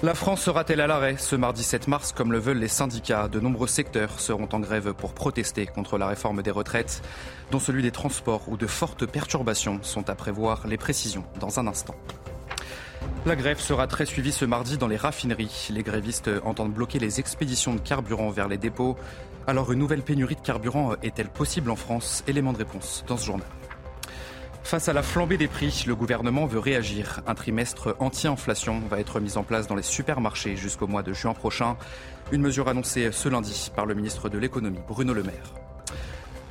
La France sera-t-elle à l'arrêt ce mardi 7 mars comme le veulent les syndicats? De nombreux secteurs seront en grève pour protester contre la réforme des retraites, dont celui des transports où de fortes perturbations sont à prévoir. Les précisions dans un instant. La grève sera très suivie ce mardi dans les raffineries. Les grévistes entendent bloquer les expéditions de carburant vers les dépôts. Alors une nouvelle pénurie de carburant est-elle possible en France? Élément de réponse dans ce journal. Face à la flambée des prix, le gouvernement veut réagir. Un trimestre anti-inflation va être mis en place dans les supermarchés jusqu'au mois de juin prochain. Une mesure annoncée ce lundi par le ministre de l'économie, Bruno Le Maire.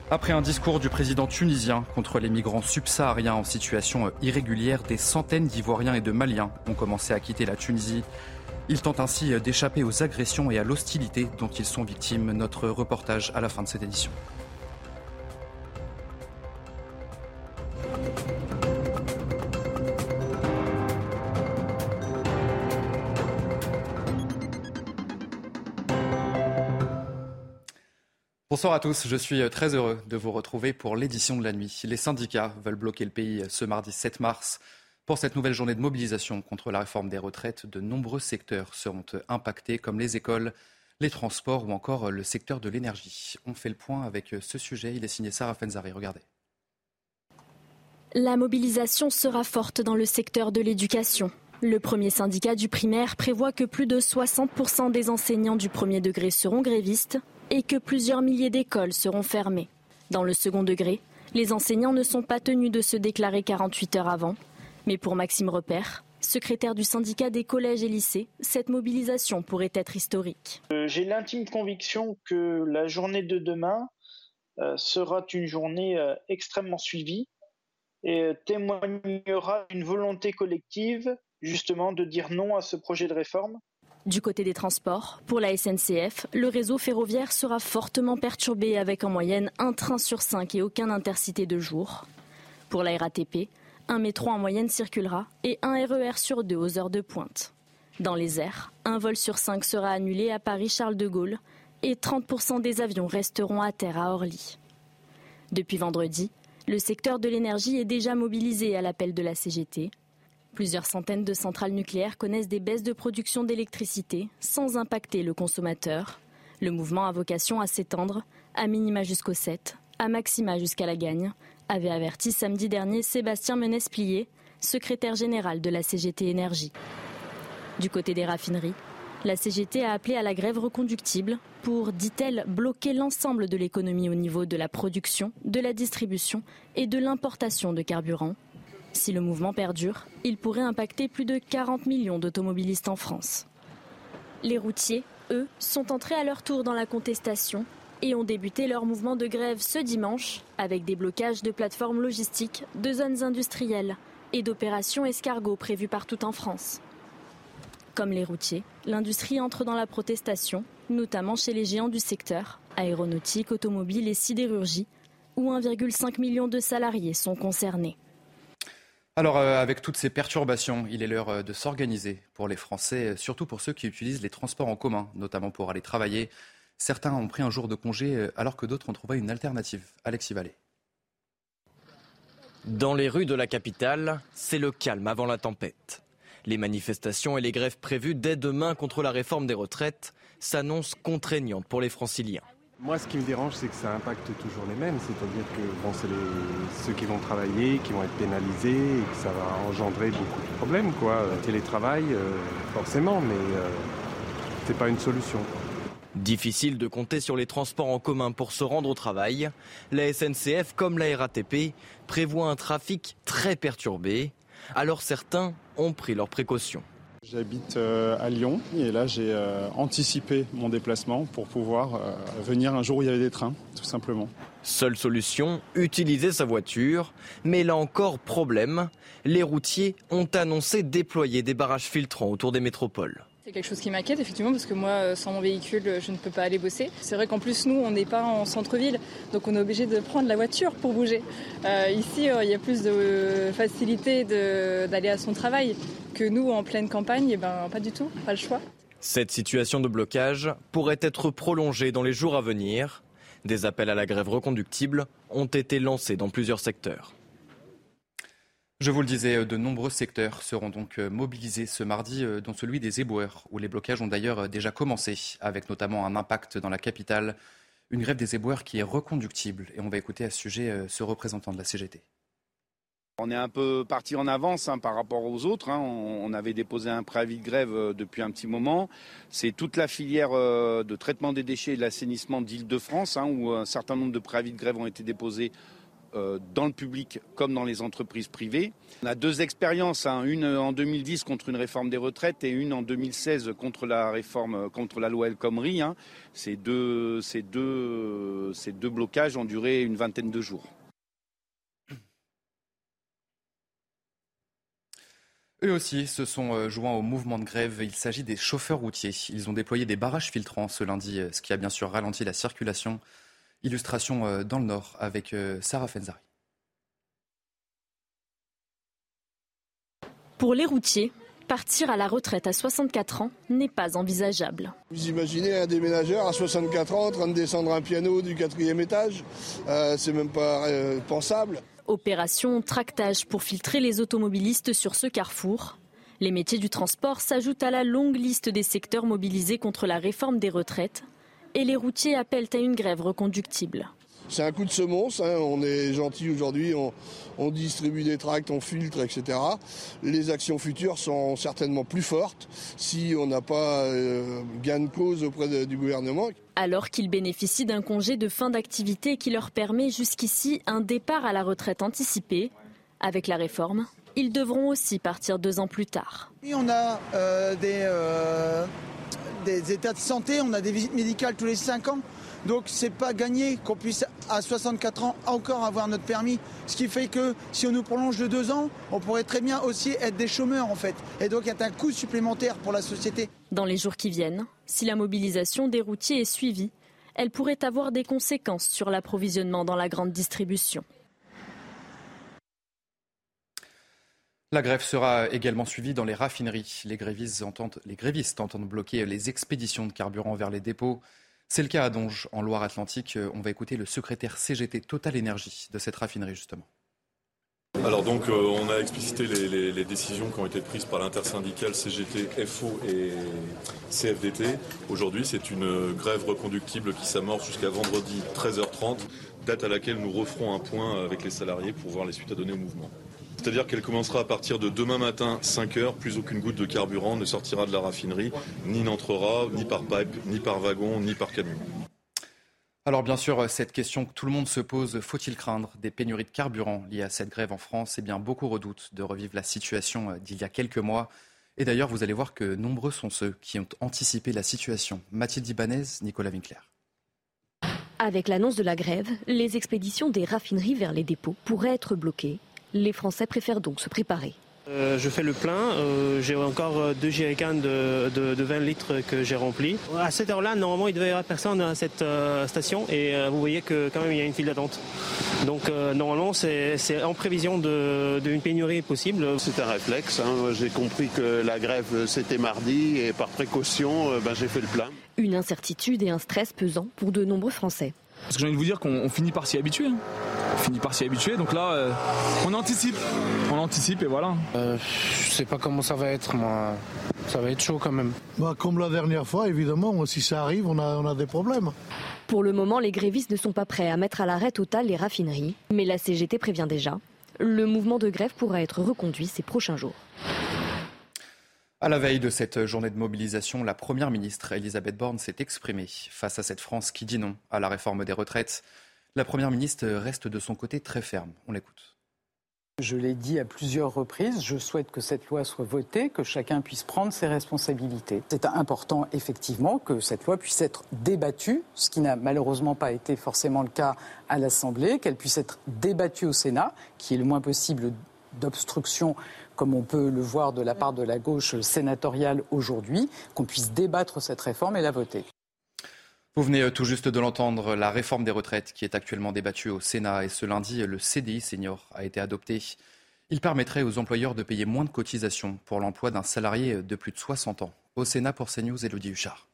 Après un discours du président tunisien contre les migrants subsahariens en situation irrégulière, des centaines d'Ivoiriens et de Maliens ont commencé à quitter la Tunisie. Ils tentent ainsi d'échapper aux agressions et à l'hostilité dont ils sont victimes. Notre reportage à la fin de cette édition. Bonsoir à tous, je suis très heureux de vous retrouver pour l'édition de la nuit. Les syndicats veulent bloquer le pays ce mardi 7 mars. Pour cette nouvelle journée de mobilisation contre la réforme des retraites, de nombreux secteurs seront impactés, comme les écoles, les transports ou encore le secteur de l'énergie. On fait le point avec ce sujet. Il est signé Sarah Fenzari. Regardez. La mobilisation sera forte dans le secteur de l'éducation. Le premier syndicat du primaire prévoit que plus de 60% des enseignants du premier degré seront grévistes et que plusieurs milliers d'écoles seront fermées. Dans le second degré, les enseignants ne sont pas tenus de se déclarer 48 heures avant. Mais pour Maxime Repère, secrétaire du syndicat des collèges et lycées, cette mobilisation pourrait être historique. Euh, J'ai l'intime conviction que la journée de demain euh, sera une journée euh, extrêmement suivie et témoignera d'une volonté collective justement de dire non à ce projet de réforme Du côté des transports, pour la SNCF, le réseau ferroviaire sera fortement perturbé avec en moyenne un train sur cinq et aucun intercité de jour. Pour la RATP, un métro en moyenne circulera et un RER sur deux aux heures de pointe. Dans les airs, un vol sur cinq sera annulé à Paris-Charles de Gaulle et 30% des avions resteront à terre à Orly. Depuis vendredi, le secteur de l'énergie est déjà mobilisé à l'appel de la CGT. Plusieurs centaines de centrales nucléaires connaissent des baisses de production d'électricité sans impacter le consommateur. Le mouvement a vocation à s'étendre, à minima jusqu'au 7, à maxima jusqu'à la gagne, avait averti samedi dernier Sébastien Menesplier, secrétaire général de la CGT Énergie. Du côté des raffineries, la CGT a appelé à la grève reconductible pour, dit-elle, bloquer l'ensemble de l'économie au niveau de la production, de la distribution et de l'importation de carburant. Si le mouvement perdure, il pourrait impacter plus de 40 millions d'automobilistes en France. Les routiers, eux, sont entrés à leur tour dans la contestation et ont débuté leur mouvement de grève ce dimanche avec des blocages de plateformes logistiques, de zones industrielles et d'opérations escargots prévues partout en France. Comme les routiers, l'industrie entre dans la protestation, notamment chez les géants du secteur, aéronautique, automobile et sidérurgie, où 1,5 million de salariés sont concernés. Alors, euh, avec toutes ces perturbations, il est l'heure euh, de s'organiser pour les Français, euh, surtout pour ceux qui utilisent les transports en commun, notamment pour aller travailler. Certains ont pris un jour de congé alors que d'autres ont trouvé une alternative. Alexis Vallée. Dans les rues de la capitale, c'est le calme avant la tempête. Les manifestations et les grèves prévues dès demain contre la réforme des retraites s'annoncent contraignantes pour les franciliens. Moi, ce qui me dérange, c'est que ça impacte toujours les mêmes. C'est-à-dire que c'est ceux qui vont travailler, qui vont être pénalisés, et que ça va engendrer beaucoup de problèmes. Quoi. Le télétravail, euh, forcément, mais euh, c'est pas une solution. Difficile de compter sur les transports en commun pour se rendre au travail. La SNCF, comme la RATP, prévoit un trafic très perturbé. Alors certains ont pris leurs précautions. J'habite euh, à Lyon et là j'ai euh, anticipé mon déplacement pour pouvoir euh, venir un jour où il y avait des trains, tout simplement. Seule solution, utiliser sa voiture. Mais là encore, problème, les routiers ont annoncé déployer des barrages filtrants autour des métropoles. C'est quelque chose qui m'inquiète effectivement parce que moi, sans mon véhicule, je ne peux pas aller bosser. C'est vrai qu'en plus, nous, on n'est pas en centre-ville, donc on est obligé de prendre la voiture pour bouger. ici, il y a plus de facilité d'aller à son travail que nous, en pleine campagne, eh ben, pas du tout, pas le choix. Cette situation de blocage pourrait être prolongée dans les jours à venir. Des appels à la grève reconductible ont été lancés dans plusieurs secteurs. Je vous le disais, de nombreux secteurs seront donc mobilisés ce mardi, dont celui des éboueurs, où les blocages ont d'ailleurs déjà commencé, avec notamment un impact dans la capitale. Une grève des éboueurs qui est reconductible. Et on va écouter à ce sujet ce représentant de la CGT. On est un peu parti en avance hein, par rapport aux autres. Hein. On, avait déposé un préavis de grève euh, depuis un petit moment. C'est toute la filière euh, de traitement des déchets et de l'assainissement d'Île-de-France, hein, où un certain nombre de préavis de grève ont été déposés euh, dans le public comme dans les entreprises privées. On a deux expériences, une en 2010 contre une réforme des retraites et une en 2016 contre la réforme, contre la loi El Khomri. Ces deux, ces, deux, blocages ont duré une vingtaine de jours. Eux aussi se sont euh, joints au mouvement de grève. Il s'agit des chauffeurs routiers. Ils ont déployé des barrages filtrants ce lundi, euh, ce qui a bien sûr ralenti la circulation. Illustration euh, dans le Nord avec Sarah Fenzari. Pour les routiers, partir à la retraite à 64 ans n'est pas envisageable. Vous imaginez un déménageur à 64 ans en train de descendre un piano du quatrième étage C'est même pas pensable. Opération tractage pour filtrer les automobilistes sur ce carrefour. Les métiers du transport s'ajoutent à la longue liste des secteurs mobilisés contre la réforme des retraites et les routiers appellent à une grève reconductible. C'est un coup de semonce, hein. on est gentil aujourd'hui, on, distribue des tracts, on filtre, etc. Les actions futures sont certainement plus fortes si on n'a pas euh, gain de cause auprès du gouvernement. Alors qu'ils bénéficient d'un congé de fin d'activité qui leur permet jusqu'ici un départ à la retraite anticipée, avec la réforme, ils devront aussi partir deux ans plus tard. on a euh, des, euh, des états de santé, on a des visites médicales tous les cinq ans. Donc c'est pas gagné qu'on puisse à 64 ans encore avoir notre permis. Ce qui fait que si on nous prolonge de deux ans, on pourrait très bien aussi être des chômeurs en fait. Et donc a un coût supplémentaire pour la société. Dans les jours qui viennent, si la mobilisation des routiers est suivie, elle pourrait avoir des conséquences sur l'approvisionnement dans la grande distribution. La grève sera également suivie dans les raffineries. Les grévistes entendent, les bloquer les expéditions de carburant vers les dépôts. C'est le cas à Donge, en Loire-Atlantique. On va écouter le secrétaire CGT Total Énergie de cette raffinerie, justement. Alors donc euh, on a explicité les, décisions qui ont été prises par l'intersyndicale CGT, FO et CFDT. Aujourd'hui c'est une grève reconductible qui s'amorce jusqu'à vendredi 13h30, date à laquelle nous referons un point avec les salariés pour voir les suites à donner au mouvement. C'est-à-dire qu'elle commencera à partir de demain matin, 5 heures, plus aucune goutte de carburant ne sortira de la raffinerie, ni n'entrera, ni par pipe, ni par wagon, ni par camion. Alors bien sûr, cette question que tout le monde se pose, faut-il craindre des pénuries de carburant liées à cette grève en France? Eh bien, beaucoup redoutent de revivre la situation d'il y a quelques mois. Et d'ailleurs, vous allez voir que nombreux sont ceux qui ont anticipé la situation. Mathilde Ibanez, Nicolas Winkler. Avec l'annonce de la grève, les expéditions des raffineries vers les dépôts pourraient être bloquées les Français préfèrent donc se préparer. Euh, je fais le plein, euh, j'ai encore euh, deux jerrycans de, 20 litres que j'ai remplis. À cette heure-là, normalement, il devait y avoir personne à cette station et vous voyez que quand même il y a une file d'attente. Donc normalement, c'est en prévision d'une pénurie possible. C'est un réflexe. Hein. J'ai compris que la grève c'était mardi et par précaution, ben, j'ai fait le plein. Une incertitude et un stress pesant pour de nombreux Français. Parce que j'ai envie de vous dire qu'on finit par s'y habituer. Hein. On finit par s'y habituer. Donc là, euh, on anticipe. On anticipe et voilà. Euh, je sais pas comment ça va être, moi. Ça va être chaud quand même. Bah, comme la dernière fois, évidemment, si ça arrive, on a, on a des problèmes. Pour le moment, les grévistes ne sont pas prêts à mettre à l'arrêt total les raffineries. Mais la CGT prévient déjà. Le mouvement de grève pourra être reconduit ces prochains jours. À la veille de cette journée de mobilisation, la Première ministre Elisabeth Borne s'est exprimée face à cette France qui dit non à la réforme des retraites. La Première ministre reste de son côté très ferme. On l'écoute. Je l'ai dit à plusieurs reprises, je souhaite que cette loi soit votée, que chacun puisse prendre ses responsabilités. C'est important, effectivement, que cette loi puisse être débattue, ce qui n'a malheureusement pas été forcément le cas à l'Assemblée, qu'elle puisse être débattue au Sénat, qui est le moins possible d'obstruction, comme on peut le voir de la part de la gauche sénatoriale aujourd'hui, qu'on puisse débattre cette réforme et la voter. Vous venez euh, tout juste de l'entendre, la réforme des retraites qui est actuellement débattue au Sénat et ce lundi, le CDI senior a été adopté. Il permettrait aux employeurs de payer moins de cotisations pour l'emploi d'un salarié de plus de 60 ans. Au Sénat pour CNews, Elodie Huchard.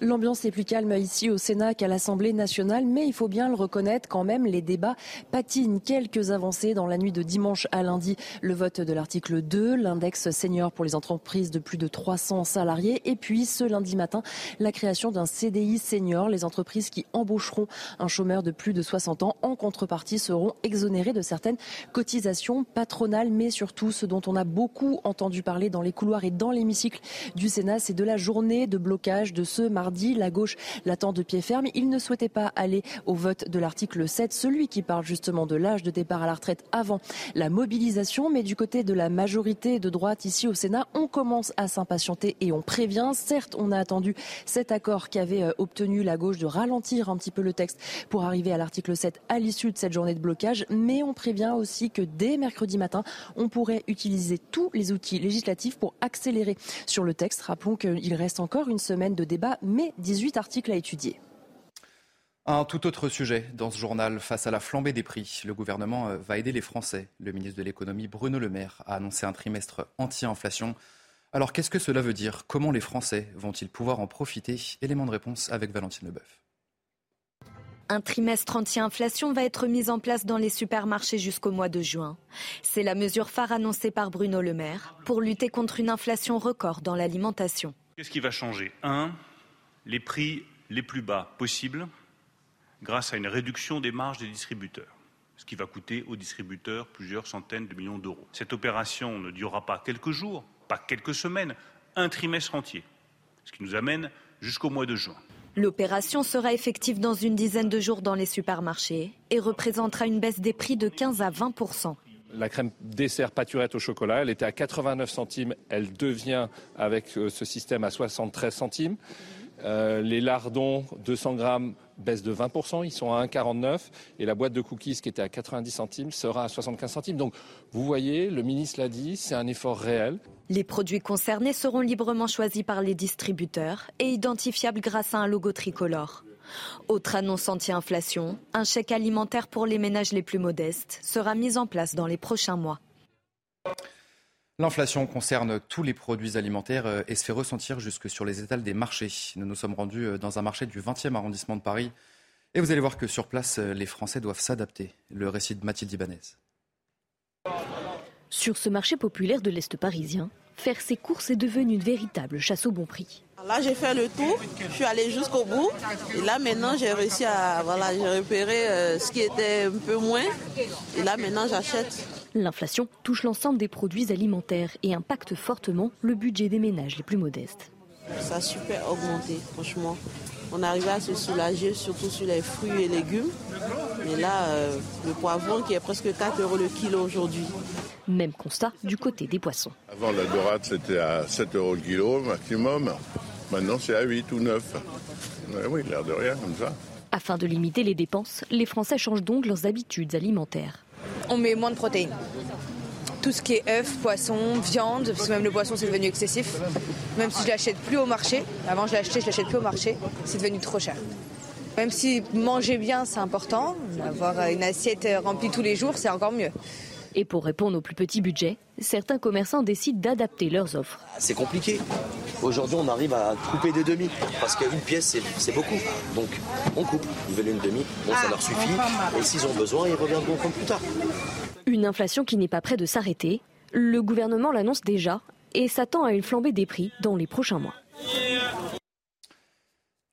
L'ambiance est plus calme ici au Sénat qu'à l'Assemblée nationale, mais il faut bien le reconnaître quand même, les débats patinent. Quelques avancées dans la nuit de dimanche à lundi. Le vote de l'article 2, l'index senior pour les entreprises de plus de 300 salariés. Et puis ce lundi matin, la création d'un CDI senior. Les entreprises qui embaucheront un chômeur de plus de 60 ans en contrepartie seront exonérées de certaines cotisations patronales, mais surtout ce dont on a beaucoup entendu parler dans les couloirs et dans l'hémicycle du Sénat, c'est de la journée de blocage de ce mardi la gauche l'attend de pied ferme. Il ne souhaitait pas aller au vote de l'article 7, celui qui parle justement de l'âge de départ à la retraite avant la mobilisation. Mais du côté de la majorité de droite ici au Sénat, on commence à s'impatienter et on prévient. Certes, on a attendu cet accord qu'avait euh, obtenu la gauche de ralentir un petit peu le texte pour arriver à l'article 7 à l'issue de cette journée de blocage. Mais on prévient aussi que dès mercredi matin, on pourrait utiliser tous les outils législatifs pour accélérer sur le texte. Rappelons qu'il reste encore une semaine de débat, 18 articles à étudier. Un tout autre sujet dans ce journal, face à la flambée des prix, le gouvernement euh, va aider les Français. Le ministre de l'économie, Bruno Le Maire, a annoncé un trimestre anti-inflation. Alors qu'est-ce que cela veut dire? Comment les Français vont-ils pouvoir en profiter? Élément de réponse avec Valentine Leboeuf. Un trimestre anti-inflation va être mis en place dans les supermarchés jusqu'au mois de juin. C'est la mesure phare annoncée par Bruno Le Maire pour lutter contre une inflation record dans l'alimentation. Qu'est-ce qui va changer? Un, les prix les plus bas possibles grâce à une réduction des marges des distributeurs, ce qui va coûter aux distributeurs plusieurs centaines de millions d'euros. Cette opération ne durera pas quelques jours, pas quelques semaines, un trimestre entier, ce qui nous amène jusqu'au mois de juin. L'opération sera effective dans une dizaine de jours dans les supermarchés et représentera une baisse des prix de 15 à 20% la crème dessert pâturette au chocolat, elle était à 89 centimes, elle devient avec euh, ce système à 73 centimes. Euh, les lardons, 200 grammes, baissent de 20%, ils sont à 1,49 et la boîte de cookies qui était à 90 centimes sera à 75 centimes. Donc vous voyez, le ministre l'a dit, c'est un effort réel. Les produits concernés seront librement choisis par les distributeurs et identifiables grâce à un logo tricolore. Autre annonce anti-inflation, un chèque alimentaire pour les ménages les plus modestes sera mis en place dans les prochains mois. L'inflation concerne tous les produits alimentaires euh, et se fait ressentir jusque sur les étals des marchés. Nous nous sommes rendus euh, dans un marché du 20e arrondissement de Paris et vous allez voir que sur place, euh, les Français doivent s'adapter. Le récit de Mathilde Ibanez. Sur ce marché populaire de l'Est parisien, faire ses courses est devenu une véritable chasse au bon prix. Là, j'ai fait le tour, je suis allée jusqu'au bout. Et là, maintenant, j'ai réussi à voilà, j'ai repéré ce qui était un peu moins. Et là, maintenant, j'achète. L'inflation touche l'ensemble des produits alimentaires et impacte fortement le budget des ménages les plus modestes. Ça a super augmenté, franchement. On arrive à se soulager, surtout sur les fruits et légumes. Mais là, euh, le poivron qui est presque 4 euros le kilo aujourd'hui. Même constat du côté des poissons. Avant, la dorade, c'était à 7 euros le kilo maximum. Maintenant, c'est à 8 ou 9. oui, l'air de rien, comme ça. Afin de limiter les dépenses, les Français changent donc leurs habitudes alimentaires on met moins de protéines. Tout ce qui est œufs, poissons, viande, parce que même le poisson c'est devenu excessif. Même si je l'achète plus au marché, avant je l'achetais, je l'achète plus au marché, c'est devenu trop cher. Même si manger bien c'est important, avoir une assiette remplie tous les jours c'est encore mieux. Et pour répondre aux plus petits budgets, certains commerçants décident d'adapter leurs offres. C'est compliqué. Aujourd'hui, on arrive à couper des demi parce qu'une pièce, c'est beaucoup. Donc, on coupe. Ils veulent une demi, bon, ça leur suffit. Et s'ils ont besoin, ils reviendront comme plus tard. Une inflation qui n'est pas près de s'arrêter. Le gouvernement l'annonce déjà et s'attend à une flambée des prix dans les prochains mois.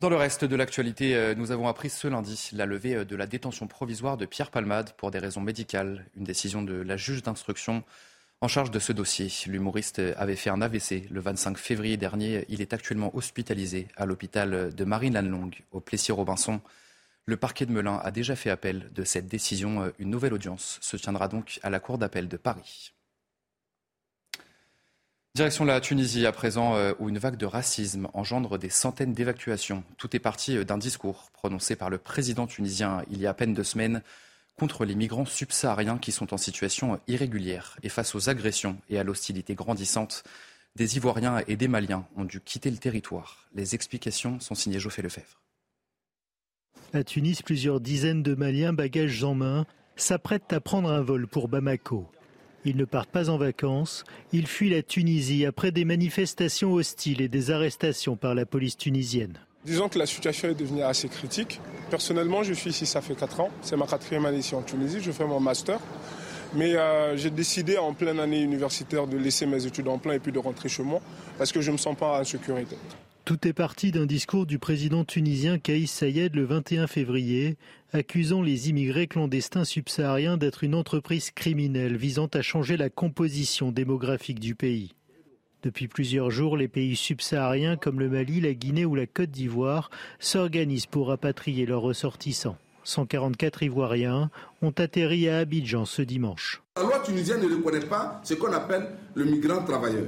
Dans le reste de l'actualité, euh, nous avons appris ce lundi la levée euh, de la détention provisoire de Pierre Palmade pour des raisons médicales, une décision de la juge d'instruction en charge de ce dossier. L'humoriste avait fait un AVC le 25 février dernier. Il est actuellement hospitalisé à l'hôpital de Marine-Lannelongue, au Plessis-Robinson. Le parquet de Melun a déjà fait appel de cette décision. Une nouvelle audience se tiendra donc à la Cour d'appel de Paris. Direction la Tunisie à présent, euh, où une vague de racisme engendre des centaines d'évacuations. Tout est parti euh, d'un discours prononcé par le président tunisien il y a à peine deux semaines contre les migrants subsahariens qui sont en situation irrégulière. Et face aux agressions et à l'hostilité grandissante, des Ivoiriens et des Maliens ont dû quitter le territoire. Les explications sont signées Geoffrey Lefebvre. À Tunis, plusieurs dizaines de Maliens, bagages en main, s'apprêtent à prendre un vol pour Bamako. Ils ne partent pas en vacances, ils fuient la Tunisie après des manifestations hostiles et des arrestations par la police tunisienne. Disons que la situation est devenue assez critique. Personnellement, je suis ici, ça fait 4 ans. C'est ma quatrième année ici en Tunisie. Je fais mon master. Mais euh, j'ai décidé en pleine année universitaire de laisser mes études en plein et puis de rentrer chez moi parce que je ne me sens pas en sécurité. Tout est parti d'un discours du président tunisien Kaïs Sayed le 21 février, accusant les immigrés clandestins subsahariens d'être une entreprise criminelle visant à changer la composition démographique du pays. Depuis plusieurs jours, les pays subsahariens comme le Mali, la Guinée ou la Côte d'Ivoire s'organisent pour rapatrier leurs ressortissants. 144 Ivoiriens ont atterri à Abidjan ce dimanche. La loi tunisienne ne reconnaît pas ce qu'on appelle le migrant travailleur.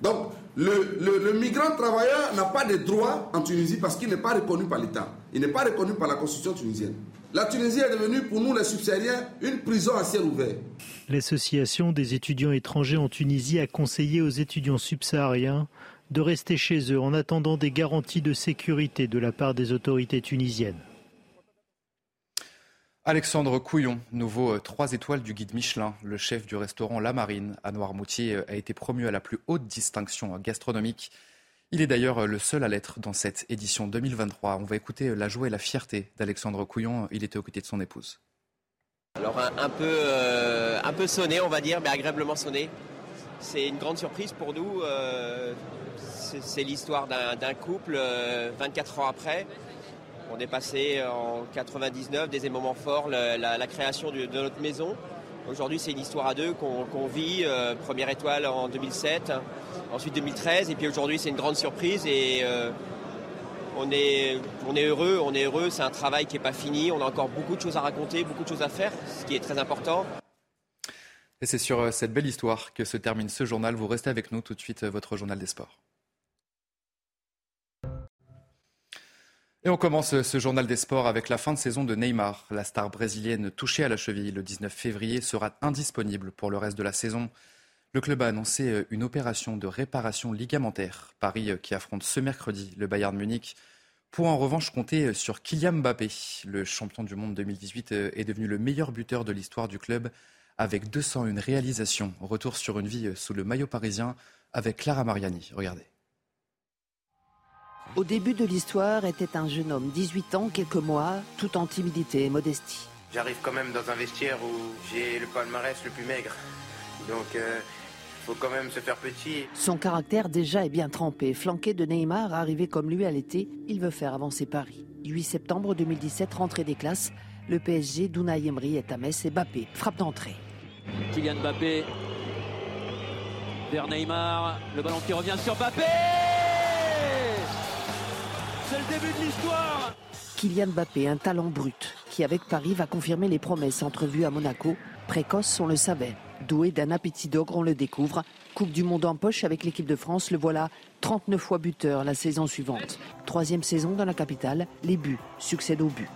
Donc, le, migrant travailleur n'a pas de droits en Tunisie parce qu'il n'est pas reconnu par l'État. Il n'est pas reconnu par la constitution tunisienne. La Tunisie est devenue pour nous les subsahariens une prison à ciel ouvert. L'association des étudiants étrangers en Tunisie a conseillé aux étudiants subsahariens de rester chez eux en attendant des garanties de sécurité de la part des autorités tunisiennes. Alexandre Couillon, nouveau 3 euh, étoiles du guide Michelin, le chef du restaurant La Marine à Noirmoutier, euh, a été promu à la plus haute distinction gastronomique. Il est d'ailleurs euh, le seul à l'être dans cette édition 2023. On va écouter la joie et la fierté d'Alexandre Couillon. Il était aux côtés de son épouse. Alors un, peu, un peu sonné, on va dire, mais agréablement sonné. C'est une grande surprise pour nous. c'est l'histoire d'un couple 24 ans après. On est passé en 99 des moments forts, la, création de, notre maison. Aujourd'hui, c'est une histoire à deux qu'on vit. Euh, première étoile en 2007, ensuite 2013, et puis aujourd'hui, c'est une grande surprise. Et euh, on, est, heureux, on est heureux. C'est un travail qui n'est pas fini. On a encore beaucoup de choses à raconter, beaucoup de choses à faire, ce qui est très important. Et c'est sur euh, cette belle histoire que se termine ce journal. Vous restez avec nous tout de suite, votre journal des sports. Et on commence ce journal des sports avec la fin de saison de Neymar. La star brésilienne touchée à la cheville le 19 février sera indisponible pour le reste de la saison. Le club a annoncé euh, une opération de réparation ligamentaire. Paris euh, qui affronte ce mercredi le Bayern Munich pour en revanche compter euh, sur Kylian Mbappé. Le champion du monde 2018 est devenu le meilleur buteur de l'histoire du club avec 201 réalisations. Retour sur une vie sous le maillot parisien avec Clara Mariani. Regardez. Au début de l'histoire était un jeune homme, 18 ans, quelques mois, tout en timidité et modestie. J'arrive quand même dans un vestiaire où j'ai le palmarès le plus maigre. Donc, il euh, faut quand même se faire petit. Son caractère déjà est bien trempé. Flanqué de Neymar, arrivé comme lui à l'été, il veut faire avancer Paris. 8 septembre 2017, rentrée des classes. Le PSG d'Unai Emery est à Metz et Mbappé frappe d'entrée. Kylian Mbappé vers Neymar. Le ballon qui revient sur Mbappé c'est le début de l'histoire Kylian Mbappé, un talent brut, qui avec Paris va confirmer les promesses entrevues à Monaco. Précoce, on le savait. Doué d'un appétit d'ogre, on le découvre. Coupe du monde en poche avec l'équipe de France, le voilà 39 fois buteur la saison suivante. Troisième saison dans la capitale, les buts succèdent aux buts.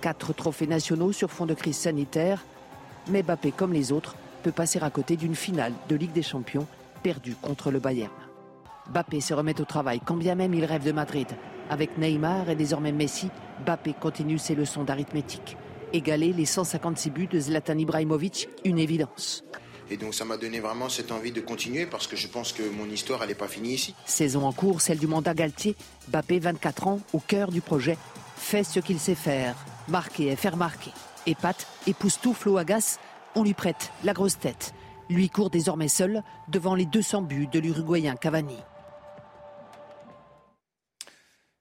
Quatre trophées nationaux sur fond de crise sanitaire. Mais Mbappé, comme les autres, peut passer à côté d'une finale de Ligue des Champions perdue contre le Bayern. Mbappé se remet au travail, quand bien même il rêve de Madrid. Avec Neymar et désormais Messi, Mbappé continue ses leçons d'arithmétique. Égaler les 156 buts de Zlatan Ibrahimovic, une évidence. Et donc ça m'a donné vraiment cette envie de continuer parce que je pense que mon histoire, n'est pas finie ici. Saison en cours, celle du mandat Galtier. Mbappé, 24 ans, au cœur du projet, fait ce qu'il sait faire, marquer et faire marquer. Épate, époustoufle ou agace, on lui prête la grosse tête. Lui court désormais seul devant les 200 buts de l'Uruguayen Cavani.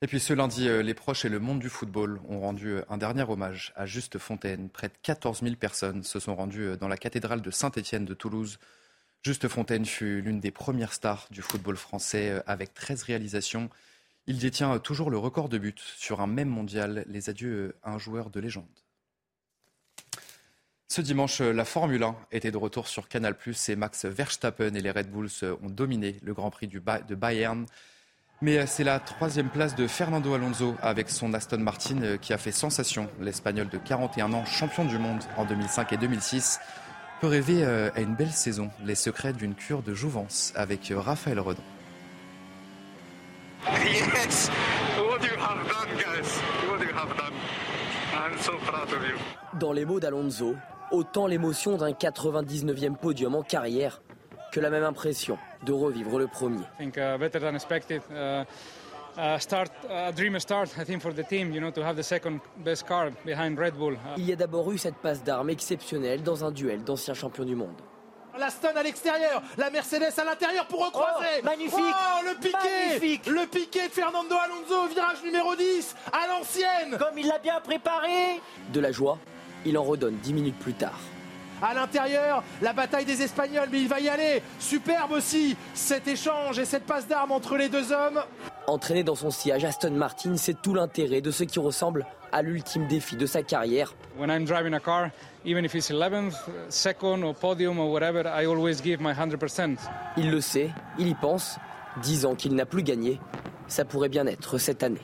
Et puis ce lundi, euh, les proches et le monde du football ont rendu euh, un dernier hommage à Juste Fontaine. Près de 14 000 personnes se sont rendues euh, dans la cathédrale de Saint-Étienne de Toulouse. Juste Fontaine fut l'une des premières stars du football français avec 13 réalisations. Il détient toujours le record de buts sur un même mondial. Les adieux à un joueur de légende. Ce dimanche, la Formule 1 était de retour sur Canal+, et Max Verstappen et les Red Bulls ont dominé le Grand Prix de Bayern. Mais c'est la troisième place de Fernando Alonso avec son Aston Martin qui a fait sensation. L'Espagnol de 41 ans, champion du monde en 2005 et 2006, peut rêver à une belle saison. Les secrets d'une cure de jouvence avec Raphaël Redon. Dans les mots d'Alonso, autant l'émotion d'un 99e podium en carrière que la même impression de revivre le premier. Il y a d'abord eu cette passe d'armes exceptionnelle dans un duel d'anciens champions du monde. La Stone à l'extérieur, la Mercedes à l'intérieur pour recroiser. Oh, magnifique. Oh, le piqué. Le piqué de Fernando Alonso, virage numéro 10, à l'ancienne. Comme il l'a bien préparé. De la joie, il en redonne dix minutes plus tard. À l'intérieur, la bataille des Espagnols, mais il va y aller. Superbe aussi cet échange et cette passe d'armes entre les deux hommes. Entraîné dans son sillage, Aston Martin, c'est tout l'intérêt de ce qui ressemble à l'ultime défi de sa carrière. When I'm driving a car, even if it's 11th, second or podium or whatever, I always give my 100%. Il le sait, il y pense. Dix ans qu'il n'a plus gagné, ça pourrait bien être cette année.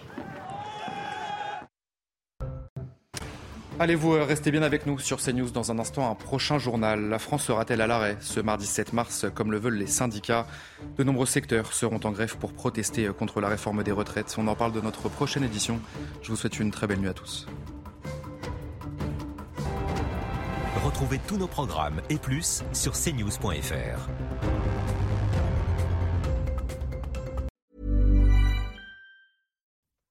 Allez-vous rester bien avec nous sur CNews dans un instant, un prochain journal. La France sera-t-elle à l'arrêt ce mardi 7 mars, comme le veulent les syndicats? De nombreux secteurs seront en grève pour protester contre la réforme des retraites. On en parle de notre prochaine édition. Je vous souhaite une très belle nuit à tous. Retrouvez tous nos programmes et plus sur cnews.fr.